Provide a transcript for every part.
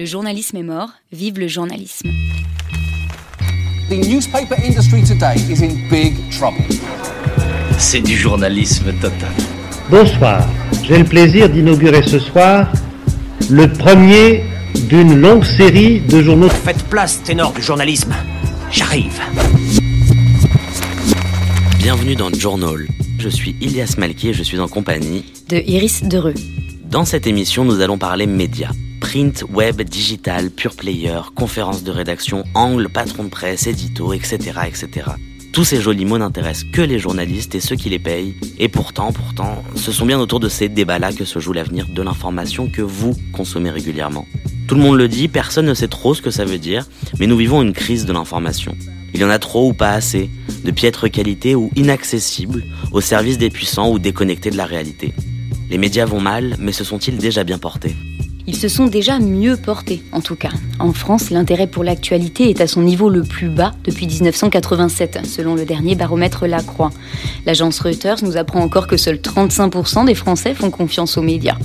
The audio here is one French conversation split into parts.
Le journalisme est mort, vive le journalisme. The newspaper industry today is in big trouble. C'est du journalisme total. Bonsoir, j'ai le plaisir d'inaugurer ce soir le premier d'une longue série de journaux. Faites place, ténor du journalisme. J'arrive. Bienvenue dans Journal. Je suis Ilias Malki et je suis en compagnie De Iris Dereux. Dans cette émission, nous allons parler médias. Print, web, digital, pure player, conférences de rédaction, angle, patron de presse, édito, etc., etc. Tous ces jolis mots n'intéressent que les journalistes et ceux qui les payent. Et pourtant, pourtant, ce sont bien autour de ces débats-là que se joue l'avenir de l'information que vous consommez régulièrement. Tout le monde le dit, personne ne sait trop ce que ça veut dire, mais nous vivons une crise de l'information. Il y en a trop ou pas assez, de piètre qualité ou inaccessibles, au service des puissants ou déconnectés de la réalité. Les médias vont mal, mais se sont-ils déjà bien portés? Ils se sont déjà mieux portés, en tout cas. En France, l'intérêt pour l'actualité est à son niveau le plus bas depuis 1987, selon le dernier baromètre Lacroix. L'agence Reuters nous apprend encore que seuls 35% des Français font confiance aux médias.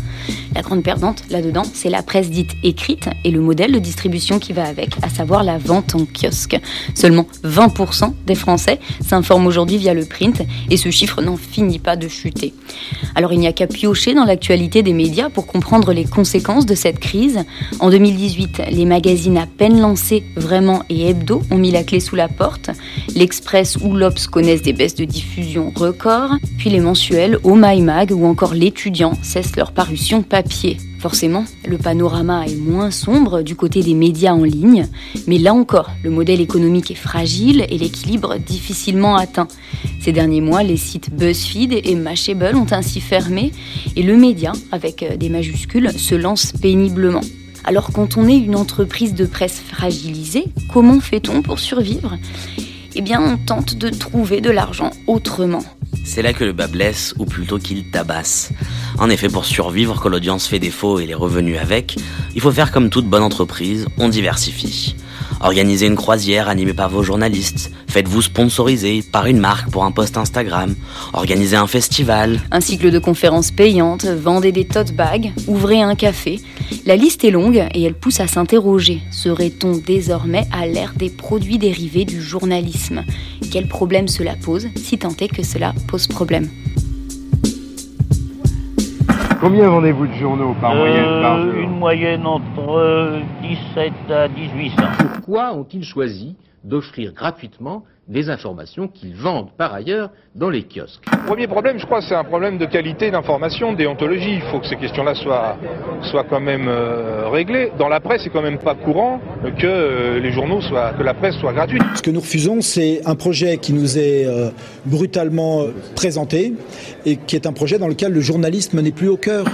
La grande perdante, là-dedans, c'est la presse dite écrite et le modèle de distribution qui va avec, à savoir la vente en kiosque. Seulement 20% des Français s'informent aujourd'hui via le print et ce chiffre n'en finit pas de chuter. Alors il n'y a qu'à piocher dans l'actualité des médias pour comprendre les conséquences de cette crise. En 2018, les magazines à peine lancés, Vraiment et Hebdo, ont mis la clé sous la porte. L'Express ou l'Obs connaissent des baisses de diffusion records. Puis les mensuels, Oh Mag ou encore L'étudiant cessent leur parution papier. Forcément, le panorama est moins sombre du côté des médias en ligne, mais là encore, le modèle économique est fragile et l'équilibre difficilement atteint. Ces derniers mois, les sites BuzzFeed et Mashable ont ainsi fermé et le média, avec des majuscules, se lance péniblement. Alors quand on est une entreprise de presse fragilisée, comment fait-on pour survivre? Eh bien, on tente de trouver de l'argent autrement. C'est là que le bas blesse, ou plutôt qu'il tabasse. En effet, pour survivre, quand l'audience fait défaut et les revenus avec, il faut faire comme toute bonne entreprise, on diversifie. Organisez une croisière animée par vos journalistes, faites-vous sponsoriser par une marque pour un post Instagram, organisez un festival, Un cycle de conférences payantes, vendez des tote bags, ouvrez un café. La liste est longue et elle pousse à s'interroger. Serait-on désormais à l'ère des produits dérivés du journalisme? Quel problème cela pose, si tant est que cela pose problème Combien vendez-vous de journaux par moyenne par Euh, jour Une moyenne entre euh, 17 à 18 cents. Pourquoi ont-ils choisi d'offrir gratuitement des informations qu'ils vendent par ailleurs dans les kiosques Premier problème, je crois, c'est un problème de qualité d'information, déontologie. Il faut que ces questions-là soient, soient quand même euh, réglées. Dans la presse, c'est quand même pas courant que euh, les journaux soient, que la presse soit gratuite. Ce que nous refusons, c'est un projet qui nous est euh, brutalement euh, présenté et qui est un projet dans lequel le journalisme n'est plus au cœur.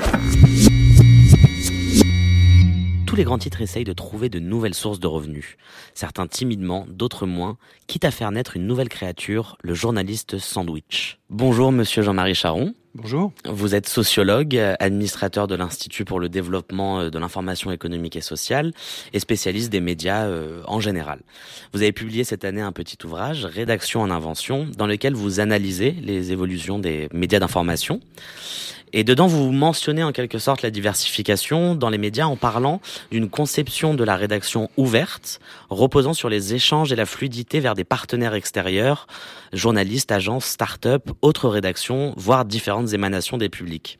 Tous les grands titres essayent de trouver de nouvelles sources de revenus. Certains timidement, d'autres moins, quitte à faire naître une nouvelle créature, le journaliste sandwich. Bonjour monsieur Jean-Marie Charon. Bonjour. Vous êtes sociologue, administrateur de l'Institut pour le développement euh, de l'information économique et sociale et spécialiste des médias euh, en général. Vous avez publié cette année un petit ouvrage, Rédaction en invention, dans lequel vous analysez les évolutions des médias d'information. Et dedans, vous mentionnez en quelque sorte la diversification dans les médias en parlant d'une conception de la rédaction ouverte, reposant sur les échanges et la fluidité vers des partenaires extérieurs, journalistes, agences, start-up, autres rédactions, voire différentes émanations des publics.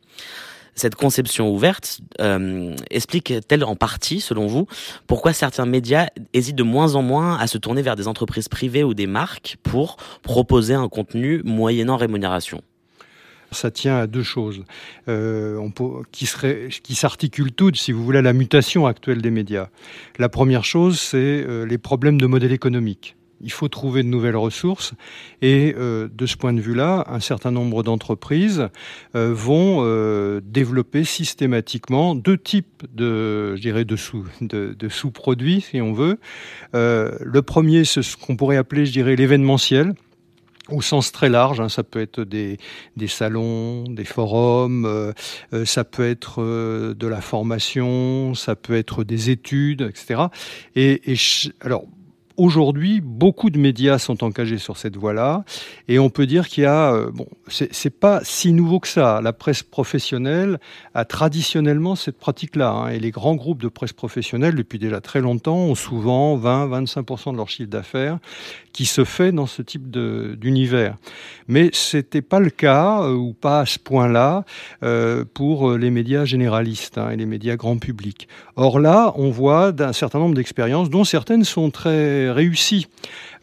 Cette conception ouverte euh, explique-t-elle en partie, selon vous, pourquoi certains médias hésitent de moins en moins à se tourner vers des entreprises privées ou des marques pour proposer un contenu moyennant rémunération? Ça tient à deux choses euh, on peut, qui, serait, qui s'articulent toutes, si vous voulez, à la mutation actuelle des médias. La première chose, c'est euh, les problèmes de modèle économique. Il faut trouver de nouvelles ressources. Et de ce point de vue-là, un certain nombre d'entreprises vont développer systématiquement deux types de, je dirais, de, sous, de, de sous-produits, si on veut. le premier, c'est ce qu'on pourrait appeler, je dirais, l'événementiel au sens très large. Hein, ça peut être des, des salons, des forums, euh, euh, ça peut être euh, de la formation, ça peut être des études, etc. Et, et alors Aujourd'hui, beaucoup de médias sont engagés sur cette voie-là, et on peut dire qu'il y a, euh, bon, c'est pas si nouveau que ça. La presse professionnelle a traditionnellement cette pratique-là, hein, et les grands groupes de presse professionnelle, depuis déjà très longtemps, ont souvent 20-25% de leur chiffre d'affaires qui se fait dans ce type d'univers. Mais c'était pas le cas, euh, ou pas à ce point-là, euh, pour les médias généralistes hein, et les médias grand public. Or là, on voit d'un certain nombre d'expériences, dont certaines sont très réussi.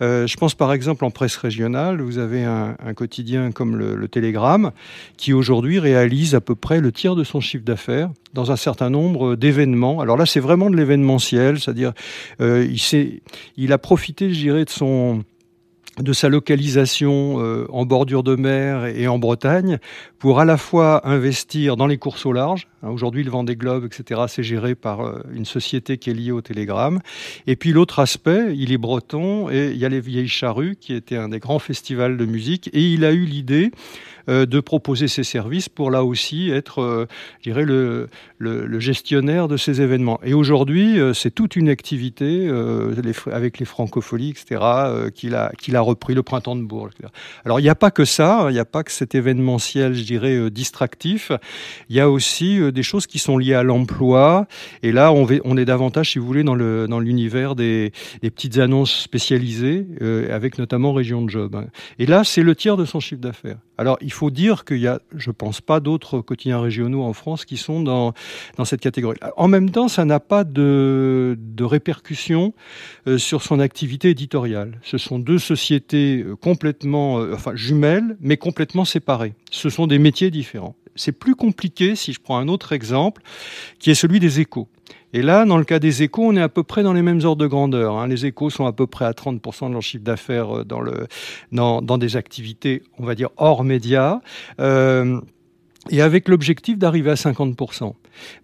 Euh, je pense par exemple en presse régionale, vous avez un, quotidien comme le, Télégramme qui aujourd'hui réalise à peu près le tiers de son chiffre d'affaires dans un certain nombre d'événements. Alors là, c'est vraiment de l'événementiel, c'est-à-dire euh, il, a profité, je dirais, de son de sa localisation euh, en bordure de mer et en Bretagne pour à la fois investir dans les courses au large. Hein, aujourd'hui, le Vendée Globe, etc., c'est géré par euh, une société qui est liée au Télégramme. Et puis l'autre aspect, il est breton et il y a les Vieilles Charrues, qui était un des grands festivals de musique. Et il a eu l'idée euh, de proposer ses services pour là aussi être, euh, je dirais, le, gestionnaire de ces événements. Et aujourd'hui, c'est toute une activité avec les francopholies, etc., qu'il a, repris, le printemps de Bourges. Alors, il n'y a pas que ça, il n'y a pas que cet événementiel, je dirais, distractif. Il y a aussi des choses qui sont liées à l'emploi. Et là, on, est davantage, si vous voulez, dans, l'univers des, petites annonces spécialisées, avec notamment Région de Job. Hein. Et là, c'est le tiers de son chiffre d'affaires. Alors, il faut dire qu'il y a, je pense pas, d'autres quotidiens régionaux en France qui sont dans, cette catégorie. En même temps, ça n'a pas de, de répercussion euh, sur son activité éditoriale. Ce sont deux sociétés euh, complètement, euh, enfin, jumelles, mais complètement séparées. Ce sont des métiers différents. C'est plus compliqué si je prends un autre exemple, qui est celui des échos. Et là, dans le cas des échos, on est à peu près dans les mêmes ordres de grandeur. Hein. Les échos sont à peu près à 30% de leur chiffre d'affaires euh, dans, des activités, on va dire, hors médias. Euh, et avec l'objectif d'arriver à 50%.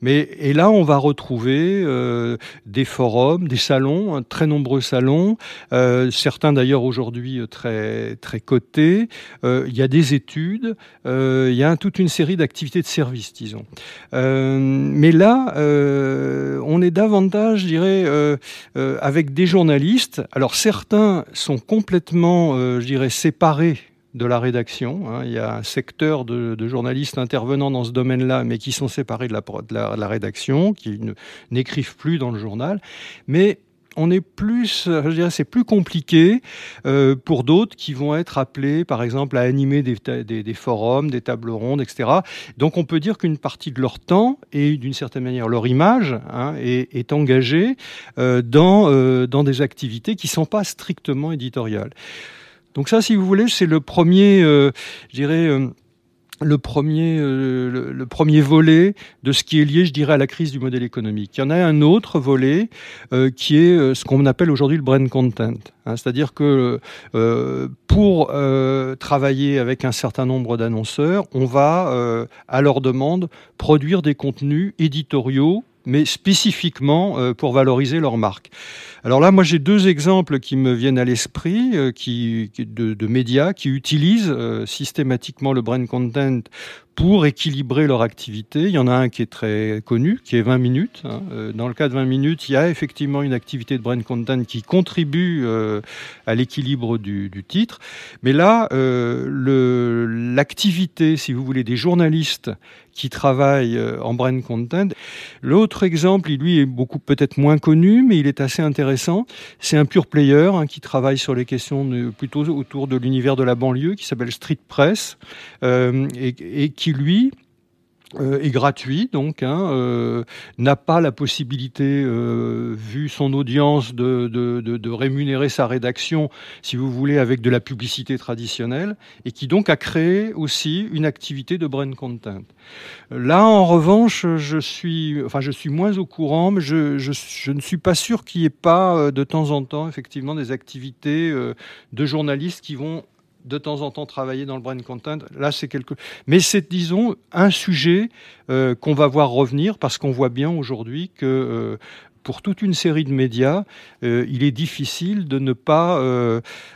Mais et là, on va retrouver euh, des forums, des salons, très nombreux salons, euh, certains d'ailleurs aujourd'hui euh, très très cotés. Euh, il y a des études, euh, il y a toute une série d'activités de service, disons. Mais là, on est davantage, je dirais, avec des journalistes. Alors certains sont complètement, je dirais, séparés de la rédaction. Hein. Il y a un secteur de, journalistes intervenant dans ce domaine-là, mais qui sont séparés de la, rédaction, qui n'écrivent plus dans le journal. Mais on est plus, je dirais, c'est plus compliqué euh, pour d'autres qui vont être appelés, par exemple, à animer des, forums, des tables rondes, etc. Donc, on peut dire qu'une partie de leur temps et d'une certaine manière leur image hein, est, engagée euh, dans, euh, dans des activités qui sont pas strictement éditoriales. Donc ça, si vous voulez, c'est le premier, euh, je dirais, euh, le premier, euh, le, premier volet de ce qui est lié, je dirais, à la crise du modèle économique. Il y en a un autre volet qui est ce qu'on appelle aujourd'hui le brand content. Hein. C'est-à-dire que pour travailler avec un certain nombre d'annonceurs, on va, à leur demande, produire des contenus éditoriaux mais spécifiquement pour valoriser leur marque. Alors là, moi, j'ai deux exemples qui me viennent à l'esprit, euh, qui, de, médias qui utilisent euh, systématiquement le brand content pour équilibrer leur activité. Il y en a un qui est très connu, qui est 20 minutes. Hein. Euh, dans le cas de 20 minutes, il y a effectivement une activité de brand content qui contribue à l'équilibre du, titre. Mais là, l'activité, si vous voulez, des journalistes qui travaillent en brand content. L'autre exemple, lui, est beaucoup peut-être moins connu, mais il est assez intéressant. C'est un pure player hein, qui travaille sur les questions plutôt autour de l'univers de la banlieue, qui s'appelle Street Press, et, et qui, lui, euh, est gratuit, donc hein, euh, n'a pas la possibilité, euh, vu son audience, de, de, de, de, rémunérer sa rédaction, si vous voulez, avec de la publicité traditionnelle, et qui donc a créé aussi une activité de brand content. Là, en revanche, je suis, enfin, je suis moins au courant, mais je, je, je ne suis pas sûr qu'il n'y ait pas de temps en temps, effectivement, des activités de journalistes qui vont de temps en temps travailler dans le brand content. Là, c'est quelque. Mais c'est, disons, un sujet euh, qu'on va voir revenir parce qu'on voit bien aujourd'hui que euh, pour toute une série de médias, euh, il est difficile de ne pas,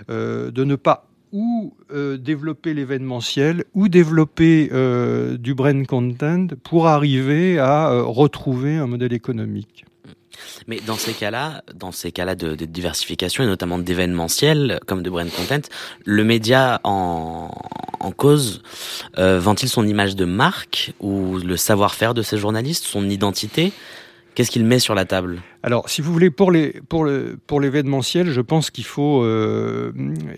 de ne pas ou développer l'événementiel ou développer du brand content pour arriver à retrouver un modèle économique. Mais dans ces cas-là, dans ces cas-là de, diversification et notamment d'événementiel comme de brand content, le média en, en cause euh, vend-il son image de marque ou le savoir-faire de ses journalistes, son identité? Qu'est-ce qu'il met sur la table? Alors, si vous voulez, pour les pour le pour l'événementiel, je pense qu'il faut euh,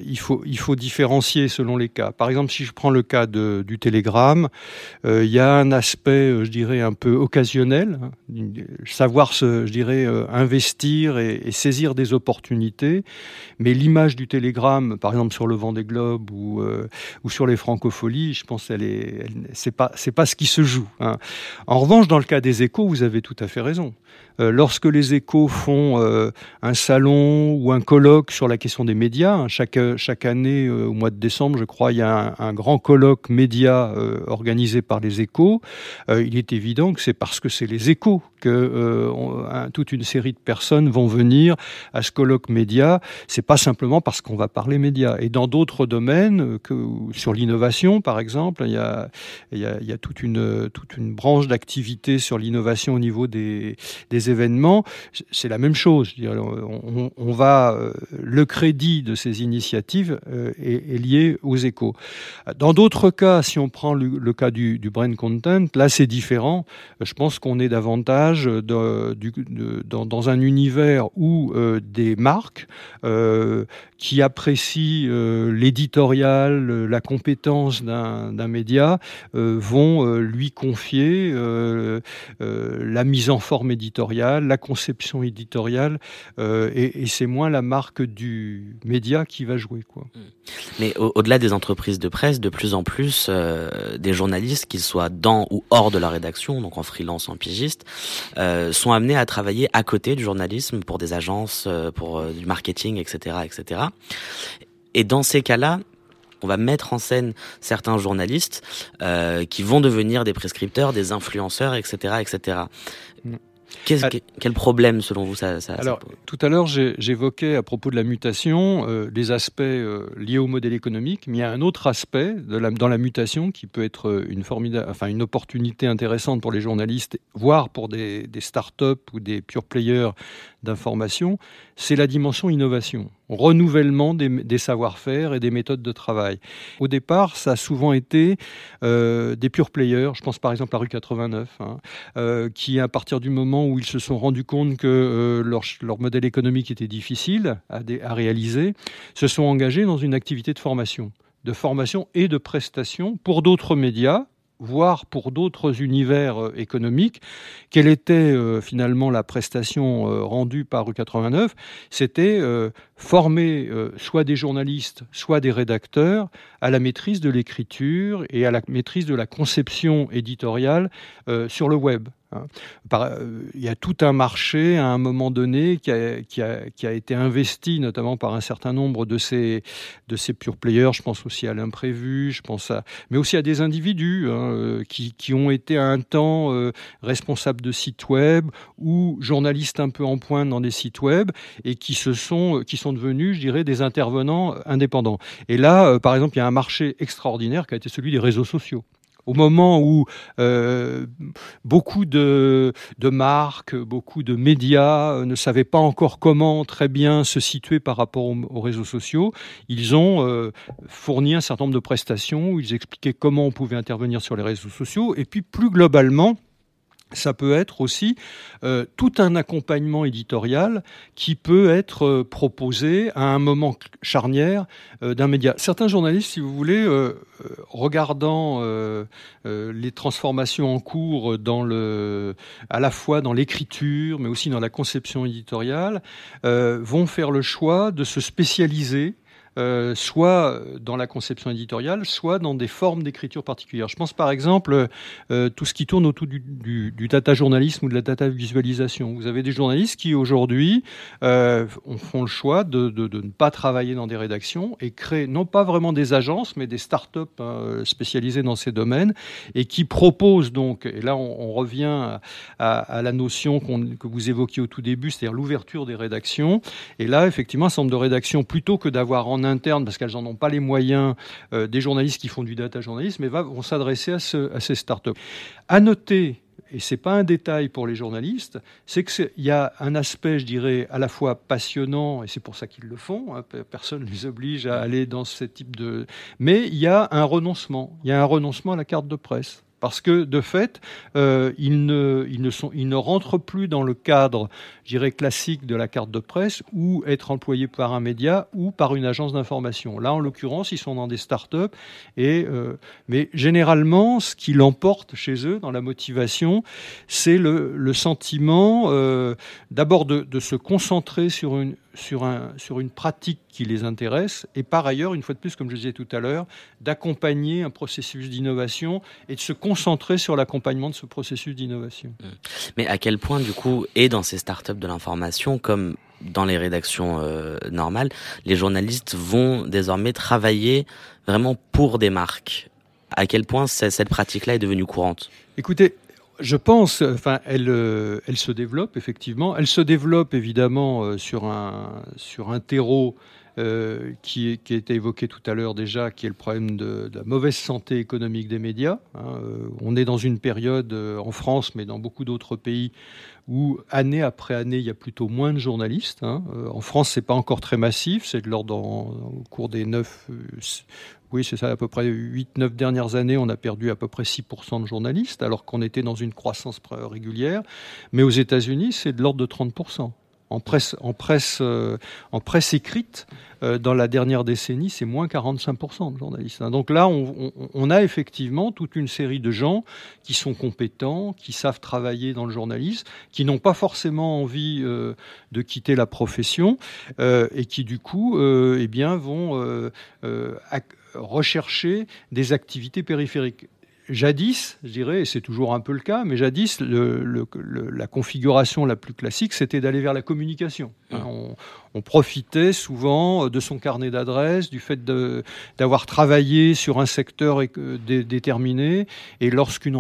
il faut il faut différencier selon les cas. Par exemple, si je prends le cas de, du télégramme, euh, il y a un aspect, euh, je dirais, un peu occasionnel, hein, savoir se, je dirais, investir et, saisir des opportunités. Mais l'image du télégramme, par exemple sur le vent des globes ou ou sur les francopholies, je pense elle est c'est pas ce qui se joue. Hein. En revanche, dans le cas des échos, vous avez tout à fait raison. lorsque les échos font euh, un salon ou un colloque sur la question des médias. Hein. Chaque, chaque année, euh, au mois de décembre, je crois, il y a un, grand colloque média euh, organisé par les échos. il est évident que c'est parce que c'est les échos que toute une série de personnes vont venir à ce colloque média. C'est pas simplement parce qu'on va parler médias. Et dans d'autres domaines, sur l'innovation, par exemple, il y a toute, une, toute une branche d'activité sur l'innovation au niveau des, des événements c'est la même chose. On, va euh, le crédit de ces initiatives euh, est, lié aux échos. Dans d'autres cas, si on prend le, cas du, du, brain content, là c'est différent. Je pense qu'on est davantage dans, un univers où euh, des marques qui apprécient l'éditorial, la compétence d'un média, vont lui confier la mise en forme éditoriale, la conception éditoriale, euh, et, c'est moins la marque du média qui va jouer. Quoi. Mm. Mais au-delà des entreprises de presse, de plus en plus, euh, des journalistes, qu'ils soient dans ou hors de la rédaction, donc en freelance, en pigiste, euh, sont amenés à travailler à côté du journalisme pour des agences, pour du marketing, etc., etc. Et dans ces cas-là, on va mettre en scène certains journalistes qui vont devenir des prescripteurs, des influenceurs, etc., etc. Quel problème, selon vous, ça, ça Alors, tout à l'heure, j'évoquais à propos de la mutation euh, les aspects euh, liés au modèle économique, mais il y a un autre aspect de la, dans la mutation qui peut être euh, une, formidable, enfin, une opportunité intéressante pour les journalistes, voire pour des, des start-up ou des pure players d'information, c'est la dimension innovation, renouvellement des, savoir-faire et des méthodes de travail. Au départ, ça a souvent été euh, des pure players, je pense par exemple à rue 89, hein, euh, qui à partir du moment où ils se sont rendus compte que euh, leur, modèle économique était difficile à réaliser, se sont engagés dans une activité de formation de formation et de prestation pour d'autres médias, voire pour d'autres univers euh, économiques, quelle était euh, finalement la prestation euh, rendue par U89 C'était former soit des journalistes, soit des rédacteurs à la maîtrise de l'écriture et à la maîtrise de la conception éditoriale sur le web. Hein. Euh, il y a tout un marché à un moment donné qui a, été investi notamment par un certain nombre de ces, de pure players. Je pense aussi à l'imprévu, je pense à, mais aussi à des individus hein, euh, qui, qui, ont été à un temps euh, responsables de sites web ou journalistes un peu en pointe dans des sites web et qui se sont, qui sont devenus, je dirais, des intervenants indépendants. Et là, par exemple, il y a un marché extraordinaire qui a été celui des réseaux sociaux au moment où euh, beaucoup de, marques, beaucoup de médias euh, ne savaient pas encore comment très bien se situer par rapport aux, réseaux sociaux, ils ont euh, fourni un certain nombre de prestations où ils expliquaient comment on pouvait intervenir sur les réseaux sociaux. Et puis plus globalement, ça peut être aussi euh, tout un accompagnement éditorial qui peut être euh, proposé à un moment charnière euh, d'un média. Certains journalistes, si vous voulez, regardant les transformations en cours dans le, à la fois dans l'écriture, mais aussi dans la conception éditoriale, vont faire le choix de se spécialiser euh, soit dans la conception éditoriale, soit dans des formes d'écriture particulières. Je pense par exemple euh, tout ce qui tourne autour du, data journalisme ou de la data visualisation. Vous avez des journalistes qui aujourd'hui euh, font le choix de, ne pas travailler dans des rédactions et créent non pas vraiment des agences, mais des start-up hein, spécialisées dans ces domaines et qui proposent donc, et là on, revient à, à, la notion que vous évoquiez au tout début, c'est-à-dire l'ouverture des rédactions. Et là, effectivement, un certain nombre de rédactions, plutôt que d'avoir en interne, parce qu'elles n'en ont pas les moyens, euh, des journalistes qui font du data journalisme, mais vont s'adresser à, ce, à, ces startups. À noter, et c'est pas un détail pour les journalistes, c'est qu'il y a un aspect, je dirais, à la fois passionnant, et c'est pour ça qu'ils le font, hein, personne ne les oblige à aller dans ce type de... Mais il y a un renoncement, il y a un renoncement à la carte de presse parce que de fait, euh, ils, ne, rentrent plus dans le cadre, je dirais, classique de la carte de presse ou être employés par un média ou par une agence d'information. Là, en l'occurrence, ils sont dans des start-up, et, euh, mais généralement, ce qui l'emporte chez eux dans la motivation, c'est le, sentiment euh, d'abord de se concentrer sur une, sur, un, sur une pratique qui les intéresse et par ailleurs, une fois de plus, comme je disais tout à l'heure, d'accompagner un processus d'innovation et de se concentrer sur l'accompagnement de ce processus d'innovation. Mmh. Mais à quel point, du coup, et dans ces startups de l'information, comme dans les rédactions euh, normales, les journalistes vont désormais travailler vraiment pour des marques? À quel point cette pratique-là est devenue courante? Écoutez, je pense, enfin, elle, euh, elle se développe effectivement. Elle se développe évidemment euh, sur un sur un terreau euh, qui, a été évoqué tout à l'heure déjà, qui est le problème de, la mauvaise santé économique des médias. Hein. Euh, on est dans une période euh, en France, mais dans beaucoup d'autres pays, où année après année, il y a plutôt moins de journalistes. Hein. En France, c'est pas encore très massif, c'est de l'ordre au cours des neuf oui, c'est ça, à peu près 8-9 dernières années, on a perdu à peu près 6% de journalistes, alors qu'on était dans une croissance régulière. Mais aux États-Unis, c'est de l'ordre de 30% en presse, en presse, euh, en presse écrite, euh, dans la dernière décennie, c'est moins 45% de journalistes. Hein. Donc là, on, a effectivement toute une série de gens qui sont compétents, qui savent travailler dans le journalisme, qui n'ont pas forcément envie euh, de quitter la profession et qui, du coup, eh bien, vont rechercher des activités périphériques jadis, je dirais, et c'est toujours un peu le cas, mais jadis, le, le, le, la configuration la plus classique, c'était d'aller vers la communication. Hein, on, on, profitait souvent de son carnet d'adresses, du fait d'avoir travaillé sur un secteur dé, déterminé, et lorsqu'une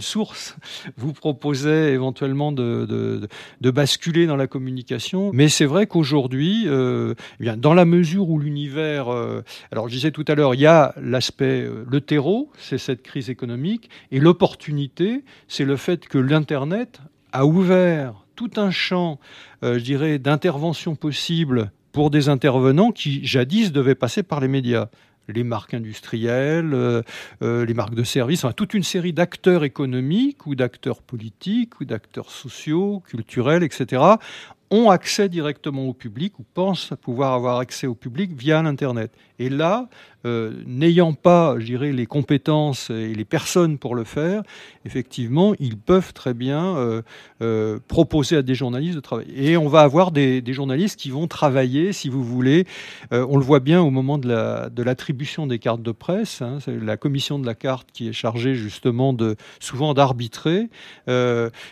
source vous proposait éventuellement de, de, de, basculer dans la communication. Mais c'est vrai qu'aujourd'hui, euh, eh bien dans la mesure où l'univers, euh, alors je disais tout à l'heure, il y a l'aspect, euh, le terreau, c'est cette crise économique, et l'opportunité, c'est le fait que l'Internet a ouvert tout un champ, euh, je dirais, d'intervention possible pour des intervenants qui jadis devaient passer par les médias les marques industrielles, euh, euh, les marques de services, enfin, toute une série d'acteurs économiques ou d'acteurs politiques ou d'acteurs sociaux, culturels, etc., ont accès directement au public ou pensent pouvoir avoir accès au public via l'Internet. Et là, euh, n'ayant pas, je dirais, les compétences et les personnes pour le faire, effectivement, ils peuvent très bien euh, euh, proposer à des journalistes de travailler. Et on va avoir des, journalistes qui vont travailler, si vous voulez. On le voit bien au moment de, la, de l'attribution des cartes de presse. Hein, la commission de la carte qui est chargée justement de souvent d'arbitrer.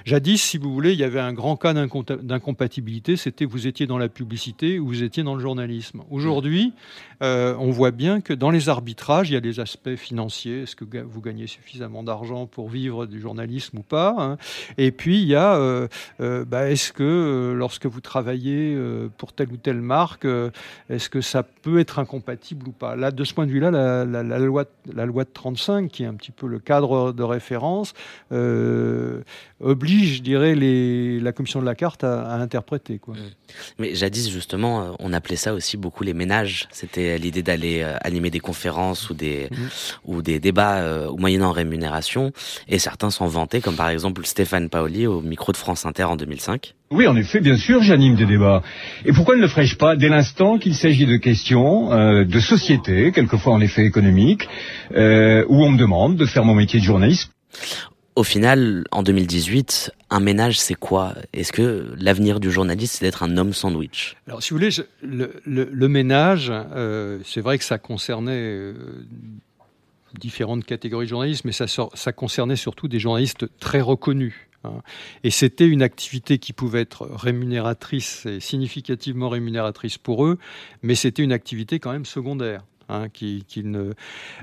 Jadis, si vous voulez, il y avait un grand cas d'incompatibilité. C'était vous étiez dans la publicité ou vous étiez dans le journalisme. Aujourd'hui, on voit bien que dans les arbitrages, il y a des aspects financiers. Est-ce que vous gagnez suffisamment d'argent pour vivre du journalisme ou pas hein? Et puis, il y a, euh, euh, bah, est-ce que euh, lorsque vous travaillez pour telle ou telle marque, est-ce que ça peut être incompatible ou pas? Là, de ce point de vue-là, la, loi, de 35, qui est un petit peu le cadre de référence, oblige, je dirais, la commission de la carte à, à interpréter. Quoi. Mais jadis, justement, on appelait ça aussi beaucoup les ménages. C'était l'idée d'aller animer des conférences ou des mhm. ou des débats euh, moyennant rémunération, et certains s'en vantaient, comme par exemple Stéphane Paoli au micro de France Inter en 2005. Oui, en effet, bien sûr, j'anime des débats. Et pourquoi ne le ferais-je pas dès l'instant qu'il s'agit de questions euh, de société, quelquefois en effet économique, euh, où on me demande de faire mon métier de journaliste? Au final, en 2018, un ménage, c'est quoi? Est-ce que l'avenir du journaliste, c'est d'être un homme sandwich? Alors, si vous voulez, le, ménage, euh, c'est vrai que ça concernait euh, différentes catégories de journalistes, mais ça, concernait surtout des journalistes très reconnus. Hein. Et c'était une activité qui pouvait être rémunératrice et significativement rémunératrice pour eux, mais c'était une activité quand même secondaire. Hein, qui.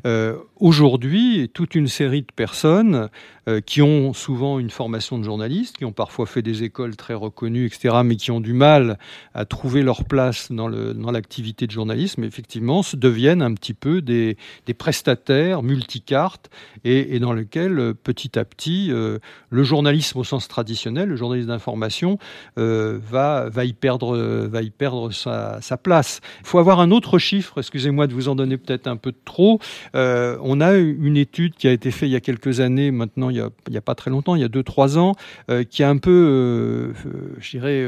Euh, aujourd'hui, toute une série de personnes euh, qui ont souvent une formation de journaliste, qui ont parfois fait des écoles très reconnues, etc., mais qui ont du mal à trouver leur place dans l'activité de journalisme, effectivement, se deviennent un petit peu des, prestataires multicartes et, dans lesquels, euh, petit à petit, le journalisme au sens traditionnel, le journalisme d'information, va, va y perdre, va y perdre sa, place. Il faut avoir un autre chiffre, excusez-moi de vous en donner peut-être un peu trop. Euh, on a une étude qui a été faite il y a quelques années, maintenant il n'y a, pas très longtemps, il y a 2-3 ans, euh, qui a un peu, euh, je dirais,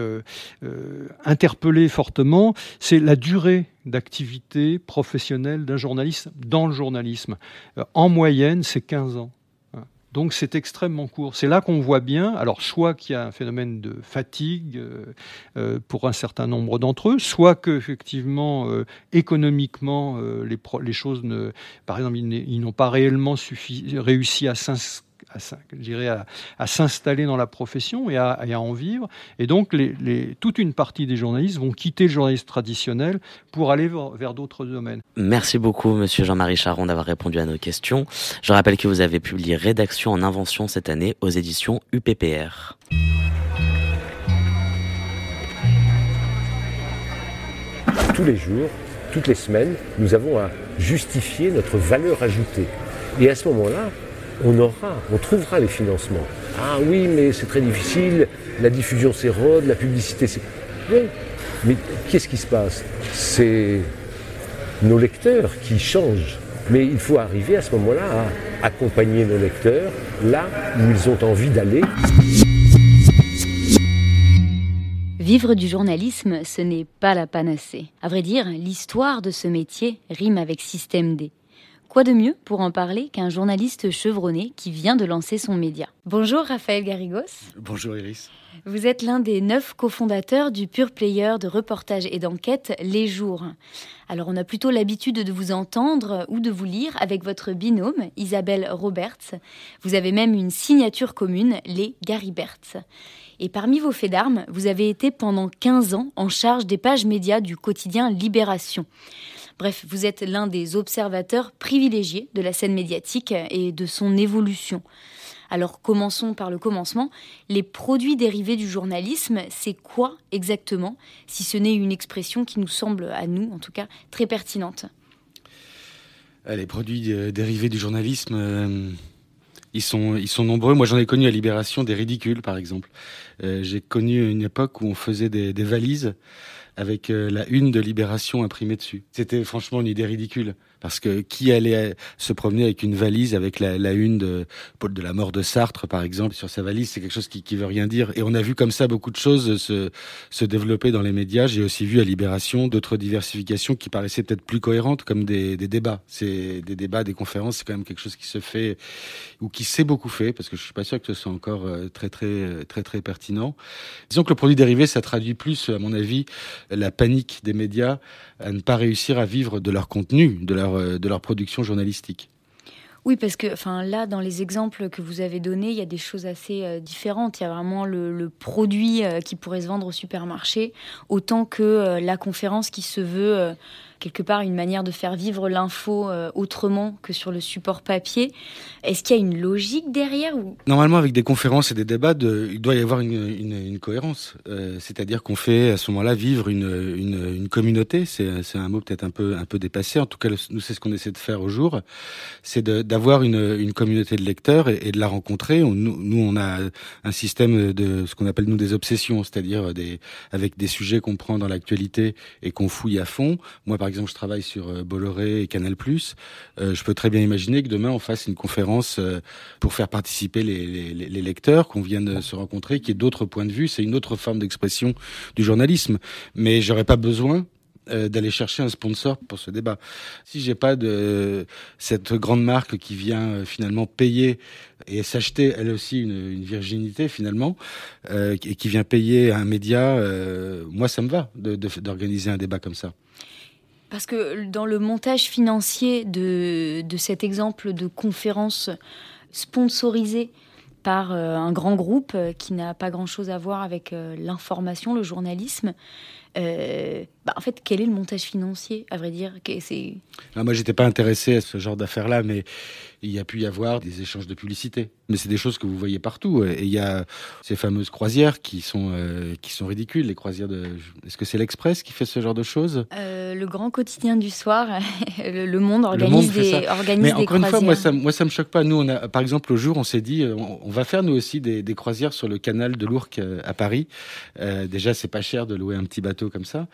interpellé fortement. C'est la durée d'activité professionnelle d'un journaliste dans le journalisme. en moyenne, c'est 15 ans. Donc c'est extrêmement court. C'est là qu'on voit bien, alors soit qu'il y a un phénomène de fatigue euh, euh, pour un certain nombre d'entre eux, soit qu'effectivement euh, économiquement les, les, choses ne, par exemple, ils n'ont pas réellement réussi à s'inscrire à, à, s'installer dans la profession et à, en vivre. Et donc, les, toute une partie des journalistes vont quitter le journalisme traditionnel pour aller vers, d'autres domaines. Merci beaucoup, monsieur Jean-Marie Charon, d'avoir répondu à nos questions. Je rappelle que vous avez publié Rédaction en invention cette année aux éditions UPPR. Tous les jours, toutes les semaines, nous avons à justifier notre valeur ajoutée. Et à ce moment-là, on aura, on trouvera les financements. Ah oui, mais c'est très difficile, la diffusion s'érode, la publicité c'est. Oui, mais qu'est-ce qui se passe? C'est nos lecteurs qui changent. Mais il faut arriver à ce moment-là à accompagner nos lecteurs là où ils ont envie d'aller. Vivre du journalisme, ce n'est pas la panacée. À vrai dire, l'histoire de ce métier rime avec système D. Quoi de mieux pour en parler qu'un journaliste chevronné qui vient de lancer son média Bonjour Raphaël Garrigos. Bonjour Iris. Vous êtes l'un des neuf cofondateurs du pur player de reportage et d'enquête Les Jours. Alors on a plutôt l'habitude de vous entendre ou de vous lire avec votre binôme Isabelle Roberts. Vous avez même une signature commune, les Gariberts. Et parmi vos faits d'armes, vous avez été pendant 15 ans en charge des pages médias du quotidien Libération. Bref, vous êtes l'un des observateurs privilégiés de la scène médiatique et de son évolution. Alors commençons par le commencement. Les produits dérivés du journalisme, c'est quoi exactement, si ce n'est une expression qui nous semble, à nous en tout cas, très pertinente? Euh, Les produits euh, dérivés du journalisme, euh, ils, sont, nombreux. Moi j'en ai connu à Libération des ridicules par exemple. J'ai connu une époque où on faisait des valises avec euh, la une de Libération imprimée dessus. C'était franchement une idée ridicule. Parce que qui allait se promener avec une valise avec la, une de, de la mort de Sartre, par exemple, sur sa valise, c'est quelque chose qui, qui veut rien dire. Et on a vu comme ça beaucoup de choses se, se développer dans les médias. J'ai aussi vu à Libération d'autres diversifications qui paraissaient peut-être plus cohérentes, comme des, des débats. C'est des débats, des conférences, c'est quand même quelque chose qui se fait ou qui s'est beaucoup fait, parce que je suis pas sûr que ce soit encore euh, très très très très pertinent. Disons que le produit dérivé, ça traduit plus, à mon avis, la panique des médias à ne pas réussir à vivre de leur contenu, de leur, euh, de leur production journalistique. Oui, parce que enfin, là, dans les exemples que vous avez donnés, il y a des choses assez euh, différentes. Il y a vraiment le, produit euh, qui pourrait se vendre au supermarché, autant que la conférence qui se veut quelque part une manière de faire vivre l'info euh, autrement que sur le support papier. Est-ce qu'il y a une logique derrière ou... Normalement, avec des conférences et des débats, il doit y avoir une, cohérence. Euh, C'est-à-dire qu'on fait à ce moment-là vivre une, une, communauté. C'est un mot peut-être un peu, un peu dépassé. En tout cas, nous, c'est ce qu'on essaie de faire au jour. C'est d'avoir une, communauté de lecteurs et, de la rencontrer. On, nous, nous, on a un système de ce qu'on appelle nous des obsessions, c'est-à-dire des, avec des sujets qu'on prend dans l'actualité et qu'on fouille à fond. Moi, par exemple, je travaille sur Bolloré et Canal+. je peux très bien imaginer que demain on fasse une conférence pour faire participer les, lecteurs, qu'on vienne se rencontrer, qu'il y ait d'autres points de vue. C'est une autre forme d'expression du journalisme. Mais j'aurais pas besoin euh, d'aller chercher un sponsor pour ce débat. Si j'ai pas de cette grande marque qui vient euh, finalement payer et s'acheter elle aussi une, virginité finalement euh, et qui vient payer un média, euh, moi ça me va d'organiser un débat comme ça. Parce que dans le montage financier de, de cet exemple de conférence sponsorisée par un grand groupe qui n'a pas grand-chose à voir avec l'information, le journalisme, euh, bah, en fait, quel est le montage financier, à vrai dire? C'est... Ah, moi, j'étais pas intéressé à ce genre d'affaires-là, mais il y a pu y avoir des échanges de publicité. Mais c'est des choses que vous voyez partout. Et il y a ces fameuses croisières qui sont, euh, qui sont ridicules. Les croisières de. Est-ce que c'est l'Express qui fait ce genre de choses? Euh, Le grand quotidien du soir, le, Monde organise des, organise Mais encore une fois, moi ça, moi, ça me choque pas. Nous, on a, par exemple, au jour, on s'est dit, on, va faire nous aussi des, des, croisières sur le canal de l'Ourcq à Paris. Euh, déjà, c'est pas cher de louer un petit bateau comme ça.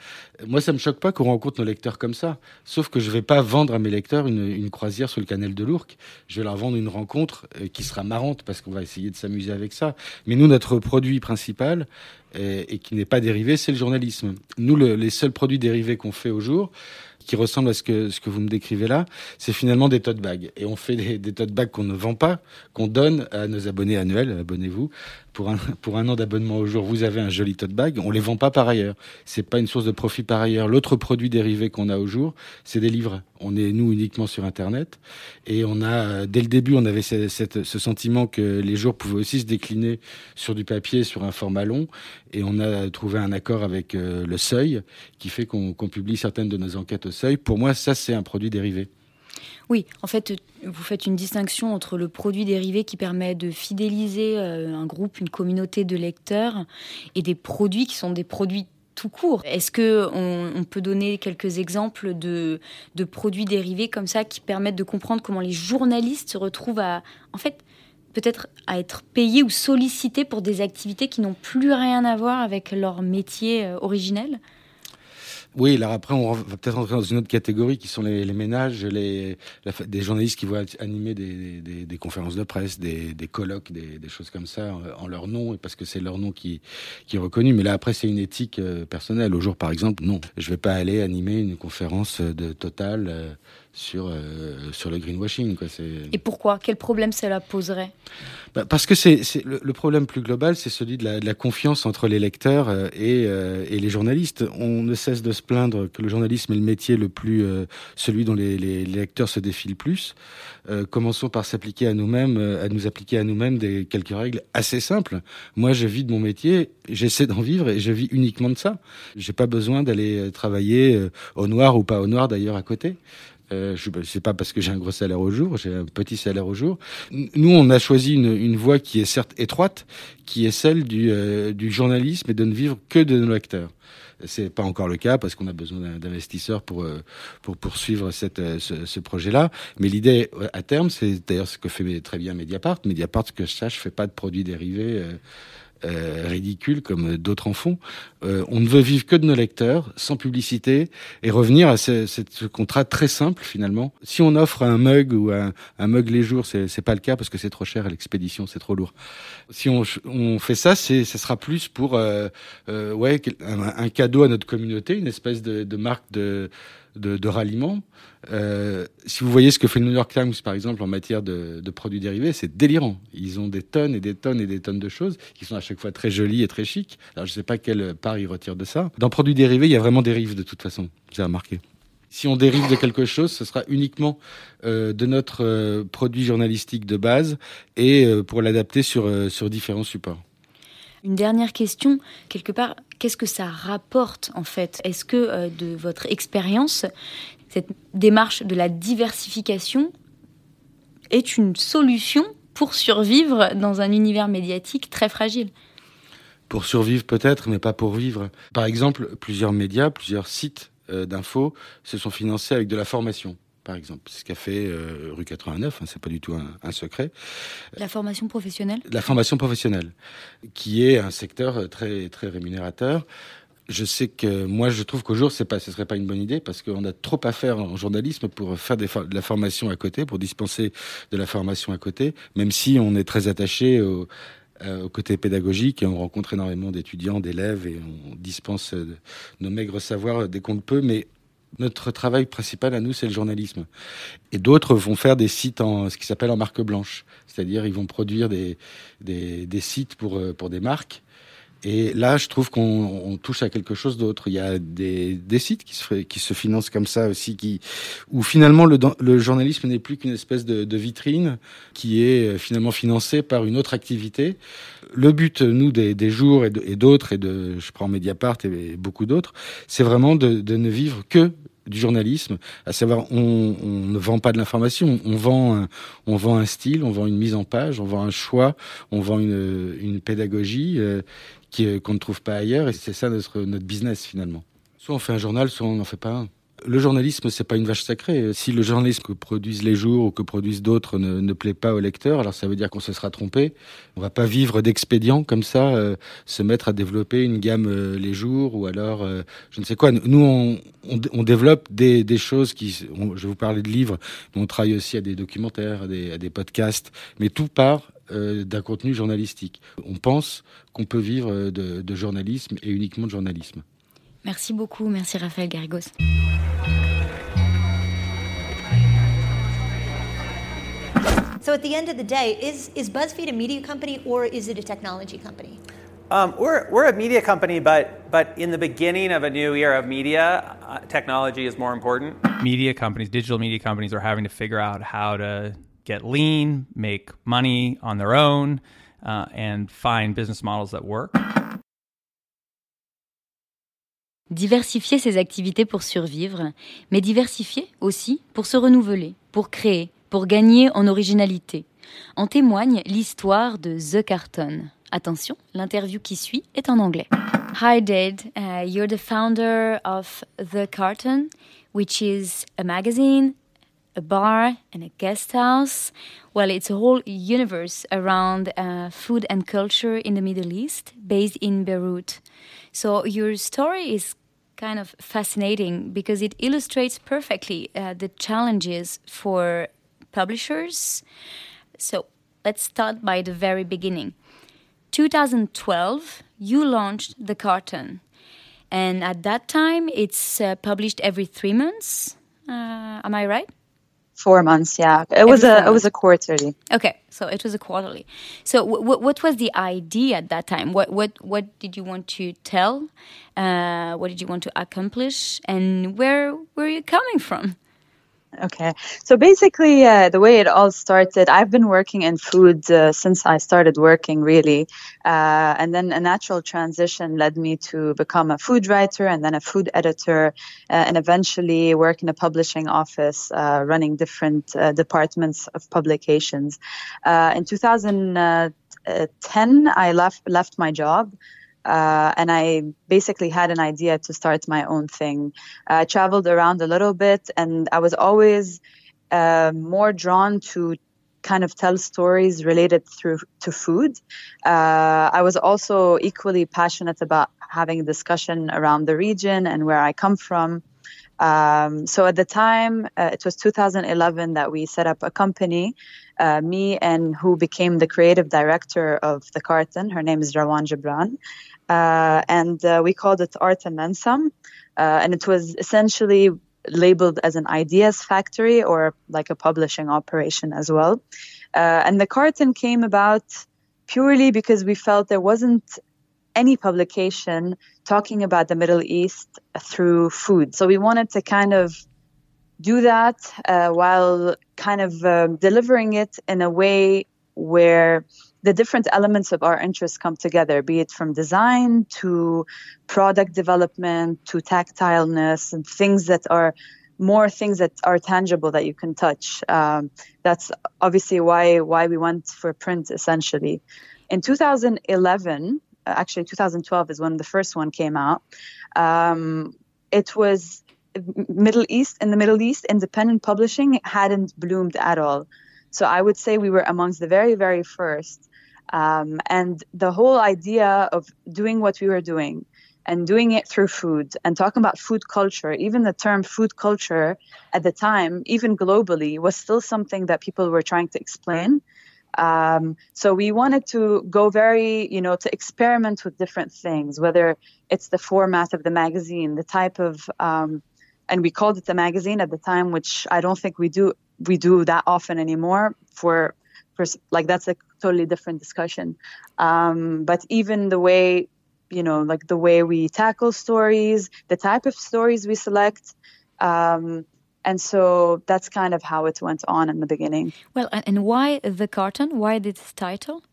Moi, ça me choque pas qu'on rencontre nos lecteurs comme ça. Sauf que je vais pas vendre à mes lecteurs une, croisière sur le canal de l'Ourcq. Je vais leur vendre une rencontre euh, qui sera marrante parce qu'on va essayer de s'amuser avec ça. Mais nous, notre produit principal, et, qui n'est pas dérivé, c'est le journalisme. Nous, les seuls produits dérivés qu'on fait au jour, qui ressemblent à ce que, ce que vous me décrivez là, c'est finalement des tote bags. Et on fait des, des tote bags qu'on ne vend pas, qu'on donne à nos abonnés annuels, abonnez-vous, pour un, pour un an d'abonnement au jour, vous avez un joli tote bag. On les vend pas par ailleurs. C'est pas une source de profit par ailleurs. L'autre produit dérivé qu'on a au jour, c'est des livres. On est nous uniquement sur Internet et on a dès le début, on avait ce, sentiment que les jours pouvaient aussi se décliner sur du papier, sur un format long. Et on a trouvé un accord avec euh, le Seuil qui fait qu'on publie certaines de nos enquêtes au Seuil. Pour moi, ça c'est un produit dérivé. Oui, en fait, vous faites une distinction entre le produit dérivé qui permet de fidéliser euh, un groupe, une communauté de lecteurs, et des produits qui sont des produits tout court. Est-ce que on, peut donner quelques exemples de, produits dérivés comme ça qui permettent de comprendre comment les journalistes se retrouvent à, en fait, peut-être à être payés ou sollicités pour des activités qui n'ont plus rien à voir avec leur métier euh, originel? Oui, alors après, on va peut-être rentrer dans une autre catégorie qui sont les, ménages, les, des journalistes qui vont animer des, des, des conférences de presse, des, des colloques, des, choses comme ça euh, en leur nom, et parce que c'est leur nom qui, qui est reconnu. Mais là, après, c'est une éthique euh, personnelle. Au jour, par exemple, non, je vais pas aller animer une conférence de Total euh, sur, sur le greenwashing. Quoi. Et pourquoi? Quel problème cela poserait? Bah, Parce que c'est, le, le, problème plus global, c'est celui de la, de la, confiance entre les lecteurs et, et les journalistes. On ne cesse de se plaindre que le journalisme est le métier le plus, euh, celui dont les, les, lecteurs se défilent plus. Euh, commençons par s'appliquer à nous-mêmes, euh, à nous appliquer à nous-mêmes des quelques règles assez simples. Moi, je vis de mon métier, j'essaie d'en vivre et je vis uniquement de ça. J'ai pas besoin d'aller travailler au noir ou pas au noir d'ailleurs à côté. Euh, je sais pas parce que j'ai un gros salaire au jour, j'ai un petit salaire au jour. Nous, on a choisi une, une voie qui est certes étroite, qui est celle du, du journalisme et de ne vivre que de nos lecteurs. C'est pas encore le cas parce qu'on a besoin d'investisseurs pour euh, pour poursuivre cette, euh, ce, ce projet-là. Mais l'idée à terme, c'est d'ailleurs ce que fait très bien Mediapart. Mediapart, que je sache, fait pas de produits dérivés. Euh, euh, ridicule comme d'autres en font. Euh, on ne veut vivre que de nos lecteurs, sans publicité, et revenir à ce, ce, contrat très simple finalement. Si on offre un mug ou un, mug les jours, c'est pas le cas parce que c'est trop cher à l'expédition, c'est trop lourd. Si on, on fait ça, c'est ce sera plus pour euh, euh ouais un, un, cadeau à notre communauté, une espèce de, de marque de de, ralliement. Euh, si vous voyez ce que fait le New York Times, par exemple, en matière de, produits dérivés, c'est délirant. Ils ont des tonnes et des tonnes et des tonnes de choses qui sont à chaque fois très jolies et très chic. Alors, je ne sais pas quelle part ils retirent de ça. Dans produits dérivés, il y a vraiment des rives de toute façon. J'ai remarqué. Si on dérive de quelque chose, ce sera uniquement euh, de notre euh, produit journalistique de base et pour l'adapter sur, sur différents supports. Une dernière question, quelque part, qu'est-ce que ça rapporte en fait? Est-ce que euh, de votre expérience, cette démarche de la diversification est une solution pour survivre dans un univers médiatique très fragile? Pour survivre peut-être, mais pas pour vivre. Par exemple, plusieurs médias, plusieurs sites euh, d'infos se sont financés avec de la formation par exemple. Ce qu'a fait euh, rue 89, hein, c'est pas du tout un, un, secret. La formation professionnelle? La formation professionnelle, qui est un secteur euh, très, très rémunérateur. je sais que moi, je trouve qu'au jour, c'est pas, ce serait pas une bonne idée parce qu'on a trop à faire en journalisme pour faire des, de la formation à côté, pour dispenser de la formation à côté, même si on est très attaché au, euh, au côté pédagogique et on rencontre énormément d'étudiants, d'élèves et on dispense nos maigres savoirs dès qu'on le peut, mais notre travail principal à nous, c'est le journalisme. Et d'autres vont faire des sites en ce qui s'appelle en marque blanche, c'est-à-dire ils vont produire des, des, sites pour, euh, pour des marques et là, je trouve qu'on touche à quelque chose d'autre. Il y a des, sites qui se, financent comme ça aussi, où finalement le, journalisme n'est plus qu'une espèce de, vitrine qui est euh, finalement financée par une autre activité. Le but, nous, des, jours et d'autres, et je prends Mediapart et beaucoup d'autres, c'est vraiment de, ne vivre que du journalisme, à savoir on, ne vend pas de l'information, on vend un, style, on vend une mise en page, on vend un choix, on vend une, pédagogie. Euh, qu'on ne trouve pas ailleurs, et c'est ça notre, business finalement. Soit on fait un journal, soit on n'en fait pas un. Le journalisme, c'est pas une vache sacrée. Si le journalisme que produisent les jours ou que produisent d'autres ne, plaît pas au lecteur, alors ça veut dire qu'on se sera trompé. On va pas vivre d'expédients comme ça, euh, se mettre à développer une gamme euh, les jours ou alors euh, je ne sais quoi. Nous, on, on, on développe des, des, choses qui. je vous parler de livres, mais on travaille aussi à des documentaires, à des, à des podcasts, mais tout part euh, d'un contenu journalistique. On pense qu'on peut vivre de, de, journalisme et uniquement de journalisme. Merci beaucoup, merci Raphaël Garrigos. So at the end of the day, is, is BuzzFeed a media company or is it a technology company? Um, we're, we're a media company, but, but in the beginning of a new era of media, uh, technology is more important. Media companies, digital media companies, are having to figure out how to get lean, make money on their own, uh, and find business models that work. Diversifier ses activités pour survivre, mais diversifier aussi pour se renouveler, pour créer, pour gagner en originalité. En témoigne l'histoire de The Carton. Attention, l'interview qui suit est en anglais. Hi Dad, uh, you're the founder of The Carton, which is a magazine a bar and a guest house. Well, it's a whole universe around uh, food and culture in the Middle East, based in Beirut. So your story is kind of fascinating because it illustrates perfectly uh, the challenges for publishers. So let's start by the very beginning. 2012, you launched the carton, and at that time, it's uh, published every three months. Uh, am I right? Four months, yeah. It Every was a it was a quarterly. Okay, so it was a quarterly. So what what was the idea at that time? What what what did you want to tell? Uh, what did you want to accomplish? And where were you coming from? Okay. So basically, uh, the way it all started, I've been working in food uh, since I started working, really. Uh, and then a natural transition led me to become a food writer and then a food editor, uh, and eventually work in a publishing office uh, running different uh, departments of publications. in 2010, I left, left my job. Uh, and I basically had an idea to start my own thing. I traveled around a little bit, and I was always uh, more drawn to kind of tell stories related through to food. Uh, I was also equally passionate about having a discussion around the region and where I come from. Um, so at the time, uh, it was 2011 that we set up a company, uh, me and who became the creative director of the carton. Her name is Rawan Jabran. Uh, and uh, we called it Art and Mensam. Uh, and it was essentially labeled as an ideas factory or like a publishing operation as well. Uh, and the carton came about purely because we felt there wasn't any publication talking about the Middle East through food. So we wanted to kind of do that uh, while kind of uh, delivering it in a way where the different elements of our interests come together, be it from design to product development to tactileness and things that are more things that are tangible that you can touch. Um, that's obviously why why we went for print essentially. In 2011, uh, actually 2012 is when the first one came out. Um, it was Middle East in the Middle East, independent publishing hadn't bloomed at all. So I would say we were amongst the very, very first. Um, and the whole idea of doing what we were doing and doing it through food and talking about food culture, even the term food culture at the time, even globally, was still something that people were trying to explain. Um, so we wanted to go very, you know, to experiment with different things, whether it's the format of the magazine, the type of, um, and we called it the magazine at the time, which I don't think we do we do that often anymore. For, for like that's a totally different discussion. Um, but even the way you know, like the way we tackle stories, the type of stories we select. Um, and so that's kind of how it went on in the beginning. Well, and why the carton? Why this title?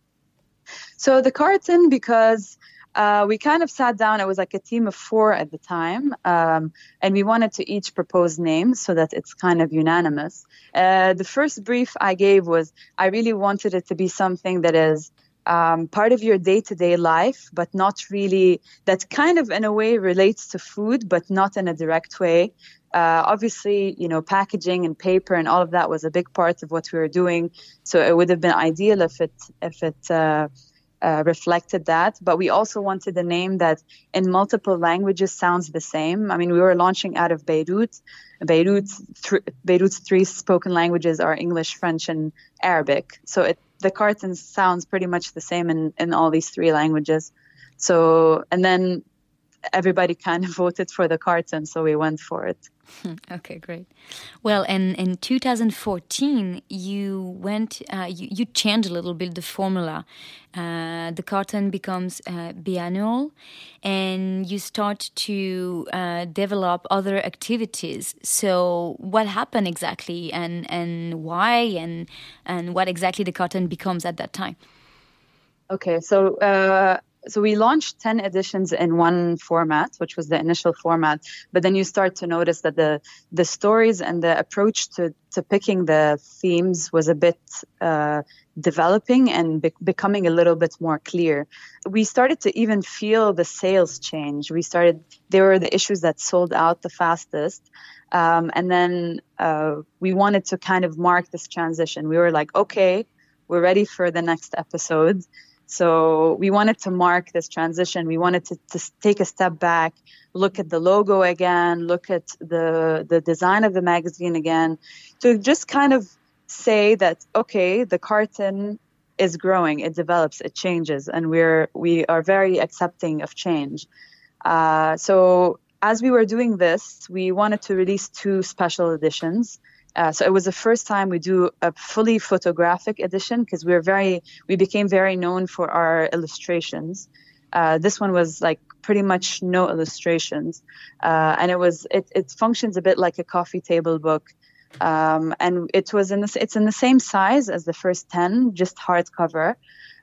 So the carton, because uh, we kind of sat down. It was like a team of four at the time, um, and we wanted to each propose names so that it's kind of unanimous. Uh, the first brief I gave was I really wanted it to be something that is um, part of your day to day life, but not really, that kind of in a way relates to food, but not in a direct way. Uh, obviously, you know, packaging and paper and all of that was a big part of what we were doing. So it would have been ideal if it, if it, uh, uh, reflected that, but we also wanted a name that in multiple languages sounds the same. I mean, we were launching out of Beirut. Beirut, th- Beirut's three spoken languages are English, French, and Arabic. So it the carton sounds pretty much the same in, in all these three languages. So, and then everybody kind of voted for the carton, so we went for it. Okay, great. Well, and in 2014, you went, uh, you, you changed a little bit the formula. Uh, the carton becomes uh, biannual, and you start to uh, develop other activities. So, what happened exactly, and and why, and and what exactly the carton becomes at that time? Okay, so uh, so we launched 10 editions in one format which was the initial format but then you start to notice that the the stories and the approach to to picking the themes was a bit uh, developing and be- becoming a little bit more clear. We started to even feel the sales change. We started there were the issues that sold out the fastest um, and then uh, we wanted to kind of mark this transition. We were like okay we're ready for the next episode so we wanted to mark this transition. We wanted to, to take a step back, look at the logo again, look at the the design of the magazine again, to just kind of say that okay, the carton is growing, it develops, it changes, and we're we are very accepting of change. Uh, so as we were doing this, we wanted to release two special editions. Uh, so it was the first time we do a fully photographic edition because we are very we became very known for our illustrations. Uh, this one was like pretty much no illustrations, uh, and it was it, it functions a bit like a coffee table book, um, and it was in this it's in the same size as the first ten, just hardcover,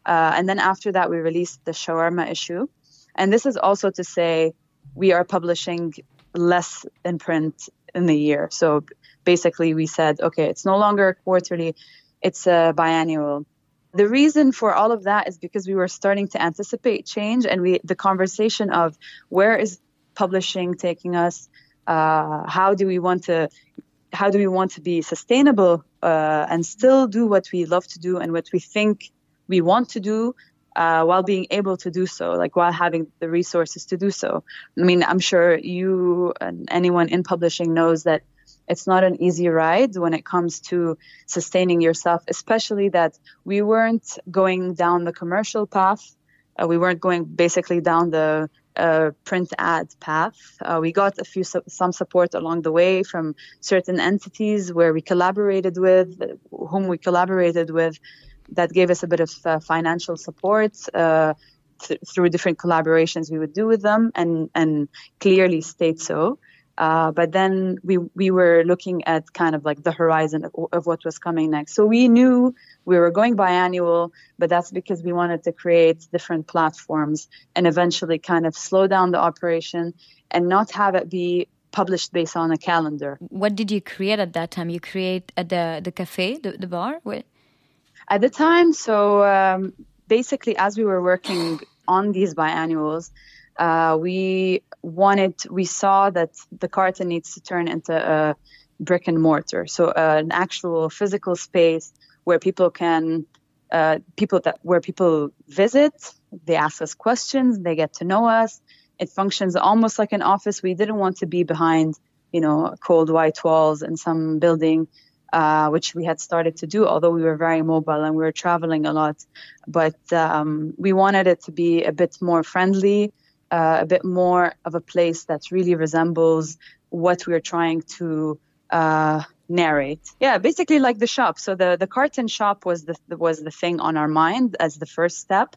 uh, and then after that we released the shawarma issue, and this is also to say we are publishing less in print in the year. So basically we said, okay, it's no longer quarterly, it's a biannual. The reason for all of that is because we were starting to anticipate change and we the conversation of where is publishing taking us, uh, how do we want to how do we want to be sustainable uh, and still do what we love to do and what we think we want to do uh, while being able to do so, like while having the resources to do so. I mean, I'm sure you and anyone in publishing knows that it's not an easy ride when it comes to sustaining yourself, especially that we weren't going down the commercial path. Uh, we weren't going basically down the uh, print ad path. Uh, we got a few su- some support along the way from certain entities where we collaborated with, whom we collaborated with, that gave us a bit of uh, financial support. Uh, th- through different collaborations we would do with them and and clearly state so uh, but then we we were looking at kind of like the horizon of, of, what was coming next. So we knew we were going biannual, but that's because we wanted to create different platforms and eventually kind of slow down the operation and not have it be published based on a calendar. What did you create at that time? You create at the the cafe, the, the bar. At the time, so um, basically, as we were working on these biannuals, uh, we wanted, we saw that the carton needs to turn into a brick and mortar, so uh, an actual physical space where people can, uh, people that where people visit, they ask us questions, they get to know us It functions almost like an office. We didn't want to be behind, you know, cold white walls in some building. Uh, which we had started to do, although we were very mobile and we were traveling a lot. But um, we wanted it to be a bit more friendly, uh, a bit more of a place that really resembles what we're trying to uh, narrate. Yeah, basically like the shop. So the the carton shop was the was the thing on our mind as the first step.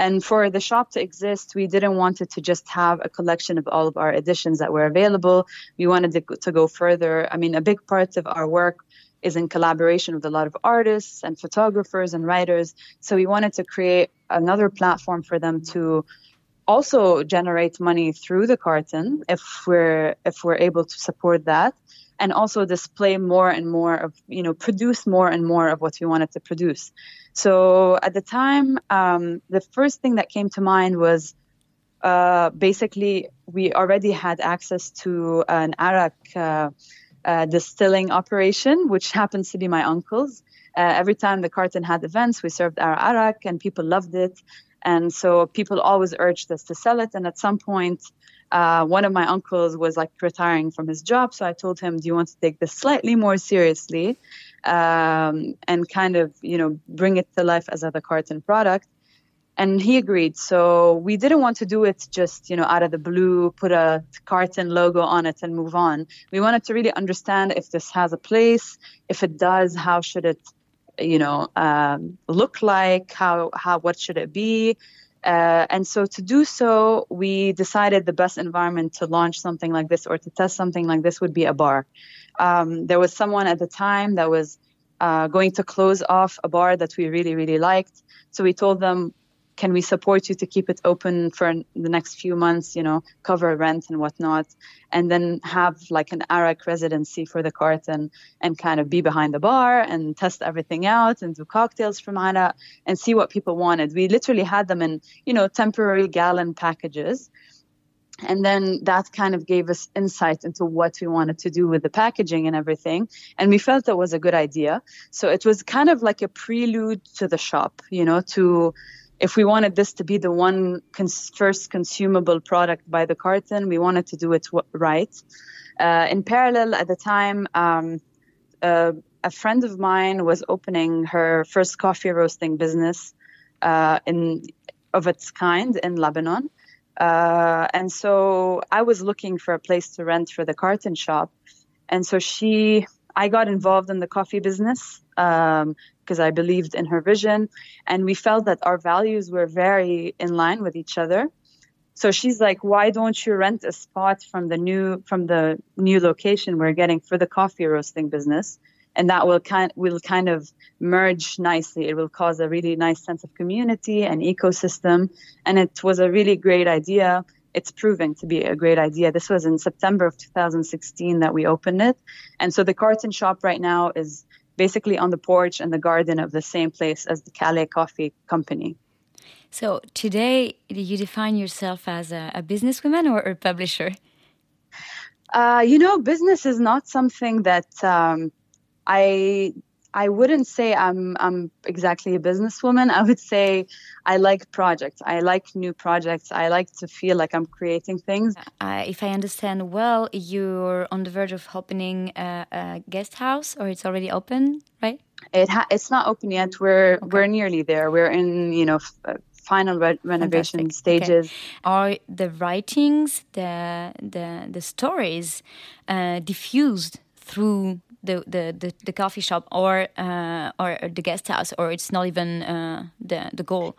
And for the shop to exist, we didn't want it to just have a collection of all of our editions that were available. We wanted to, to go further. I mean, a big part of our work is in collaboration with a lot of artists and photographers and writers. So we wanted to create another platform for them to also generate money through the carton if we're if we're able to support that and also display more and more of you know produce more and more of what we wanted to produce. So at the time um, the first thing that came to mind was uh, basically we already had access to an arak uh, uh, distilling operation which happens to be my uncle's. Uh, every time the carton had events we served our arak and people loved it and so people always urged us to sell it. And at some point, uh, one of my uncles was like retiring from his job. So I told him, Do you want to take this slightly more seriously um, and kind of, you know, bring it to life as a carton product? And he agreed. So we didn't want to do it just, you know, out of the blue, put a carton logo on it and move on. We wanted to really understand if this has a place. If it does, how should it you know um, look like how how what should it be? Uh, and so to do so we decided the best environment to launch something like this or to test something like this would be a bar. Um, there was someone at the time that was uh, going to close off a bar that we really really liked. So we told them can we support you to keep it open for the next few months you know cover rent and whatnot and then have like an arak residency for the carton and kind of be behind the bar and test everything out and do cocktails from arak and see what people wanted? We literally had them in you know temporary gallon packages. And then that kind of gave us insight into what we wanted to do with the packaging and everything. And we felt that was a good idea. So it was kind of like a prelude to the shop you know to if we wanted this to be the one cons- first consumable product by the carton, we wanted to do it w- right. Uh, in parallel, at the time, um, uh, a friend of mine was opening her first coffee roasting business uh, in of its kind in Lebanon. Uh, and so I was looking for a place to rent for the carton shop. And so she, I got involved in the coffee business. Um, because I believed in her vision. And we felt that our values were very in line with each other. So she's like, why don't you rent a spot from the new from the new location we're getting for the coffee roasting business? And that will kind will kind of merge nicely. It will cause a really nice sense of community and ecosystem. And it was a really great idea. It's proving to be a great idea. This was in September of 2016 that we opened it. And so the carton shop right now is basically on the porch and the garden of the same place as the Calais Coffee Company. So today, do you define yourself as a, a businesswoman or a publisher? Uh, you know, business is not something that um, I I wouldn't say I'm I'm exactly a businesswoman. I would say I like projects. I like new projects. I like to feel like I'm creating things. Uh, if I understand well, you're on the verge of opening a, a guest house, or it's already open, right? It it's not open yet. We're okay. we're nearly there. We're in you know uh, final re renovation Fantastic. stages. Okay. Are the writings, the the the stories, uh, diffused through the, the, the, the coffee shop or uh, or the guest house, or it's not even uh, the the goal.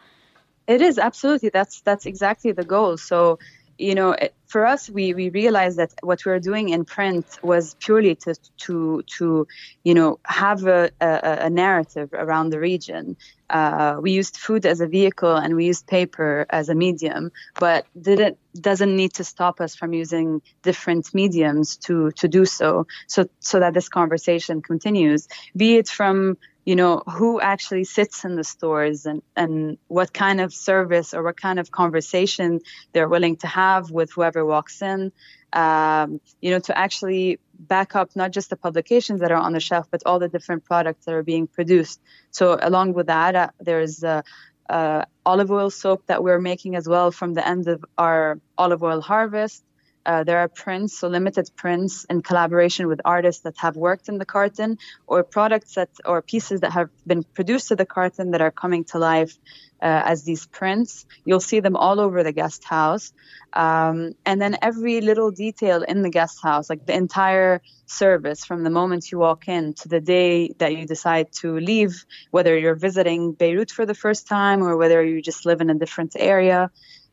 It is absolutely that's that's exactly the goal. So you know, for us, we, we realized that what we were doing in print was purely to to to you know have a, a, a narrative around the region. Uh, we used food as a vehicle and we used paper as a medium, but didn't doesn't need to stop us from using different mediums to to do so. So so that this conversation continues, be it from you know who actually sits in the stores and and what kind of service or what kind of conversation they're willing to have with whoever walks in um, you know to actually back up not just the publications that are on the shelf but all the different products that are being produced so along with that uh, there's uh, uh, olive oil soap that we're making as well from the end of our olive oil harvest. Uh, there are prints, so limited prints in collaboration with artists that have worked in the carton, or products that or pieces that have been produced to the carton that are coming to life uh, as these prints. You'll see them all over the guest house. Um, and then every little detail in the guest house, like the entire service from the moment you walk in to the day that you decide to leave, whether you're visiting Beirut for the first time or whether you just live in a different area,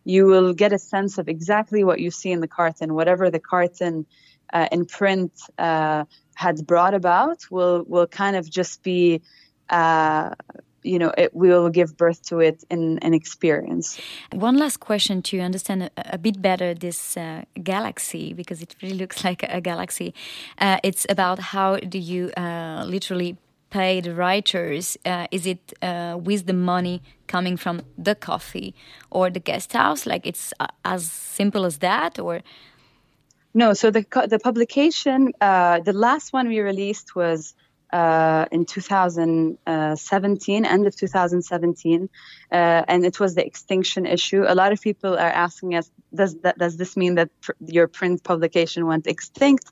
you will get a sense of exactly what you see in the carton, whatever the carton uh, in print uh, had brought about will will kind of just be uh, you know it will give birth to it in an experience. One last question to understand a, a bit better this uh, galaxy because it really looks like a, galaxy. Uh, it's about how do you uh, literally the writers uh, is it uh, with the money coming from the coffee or the guest house like it's uh, as simple as that or no so the the publication the last one we released was uh, in 2017, end of 2017, uh, and it was the extinction issue. A lot of people are asking us, does that, does this mean that pr- your print publication went extinct?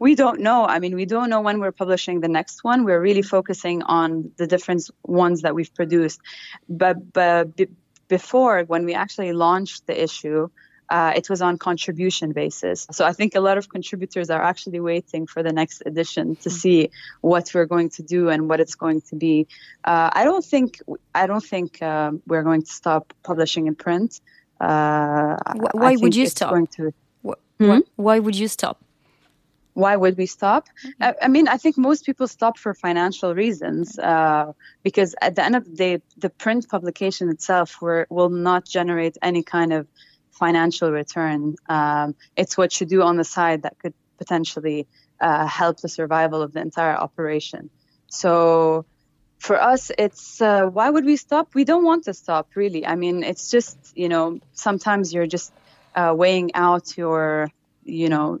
We don't know. I mean, we don't know when we're publishing the next one. We're really focusing on the different ones that we've produced. But, but b- before, when we actually launched the issue, uh, it was on contribution basis. So I think a lot of contributors are actually waiting for the next edition to mm. see what we're going to do and what it's going to be. Uh, I don't think I don't think uh, we're going to stop publishing in print. Uh, why would you stop? To, hmm? Why would you stop? Why would we stop? Mm-hmm. I, I, mean, I think most people stop for financial reasons uh, because at the end of the day, the print publication itself were, will not generate any kind of financial return. Um, it's what you do on the side that could potentially uh, help the survival of the entire operation. So for us, it's uh, why would we stop? We don't want to stop, really. I mean, it's just, you know, sometimes you're just uh, weighing out your, you know,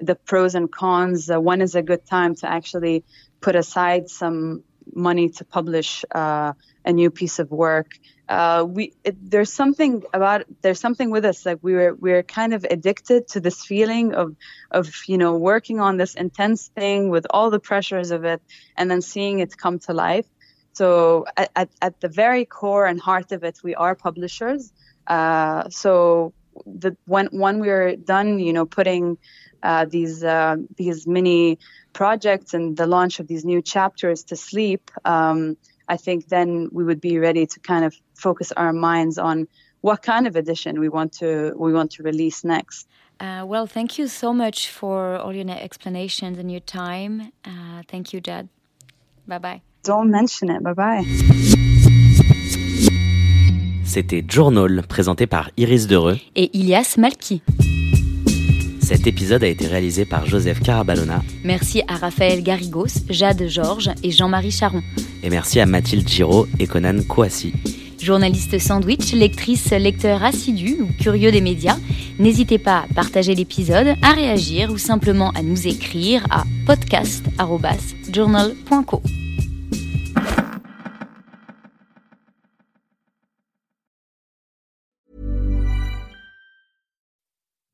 the pros and cons. Uh, when is a good time to actually put aside some money to publish uh, a new piece of work? uh, we it, there's something about there's something with us like we were we're kind of addicted to this feeling of of you know working on this intense thing with all the pressures of it and then seeing it come to life so at, at, at the very core and heart of it we are publishers uh, so the when when we're done you know putting uh, these uh, these mini projects and the launch of these new chapters to sleep um, I think then we would be ready to kind of focus our minds on what kind of edition we want to we want to release next. Uh, well, thank you so much for all your explanations and your time. Uh, thank you, Jad. Bye bye. Don't mention it. Bye bye. C'était Journal, présenté par Iris Dereux et Ilias Malki. Cet épisode a été réalisé par Joseph Carabalona. Merci à Raphaël Garrigos, Jade Georges et Jean-Marie Charon. Et merci à Mathilde Giraud et Conan Kouassi. Journaliste sandwich, lectrice, lecteur assidu ou curieux des médias, n'hésitez pas à partager l'épisode, à réagir ou simplement à nous écrire à podcast.journal.co.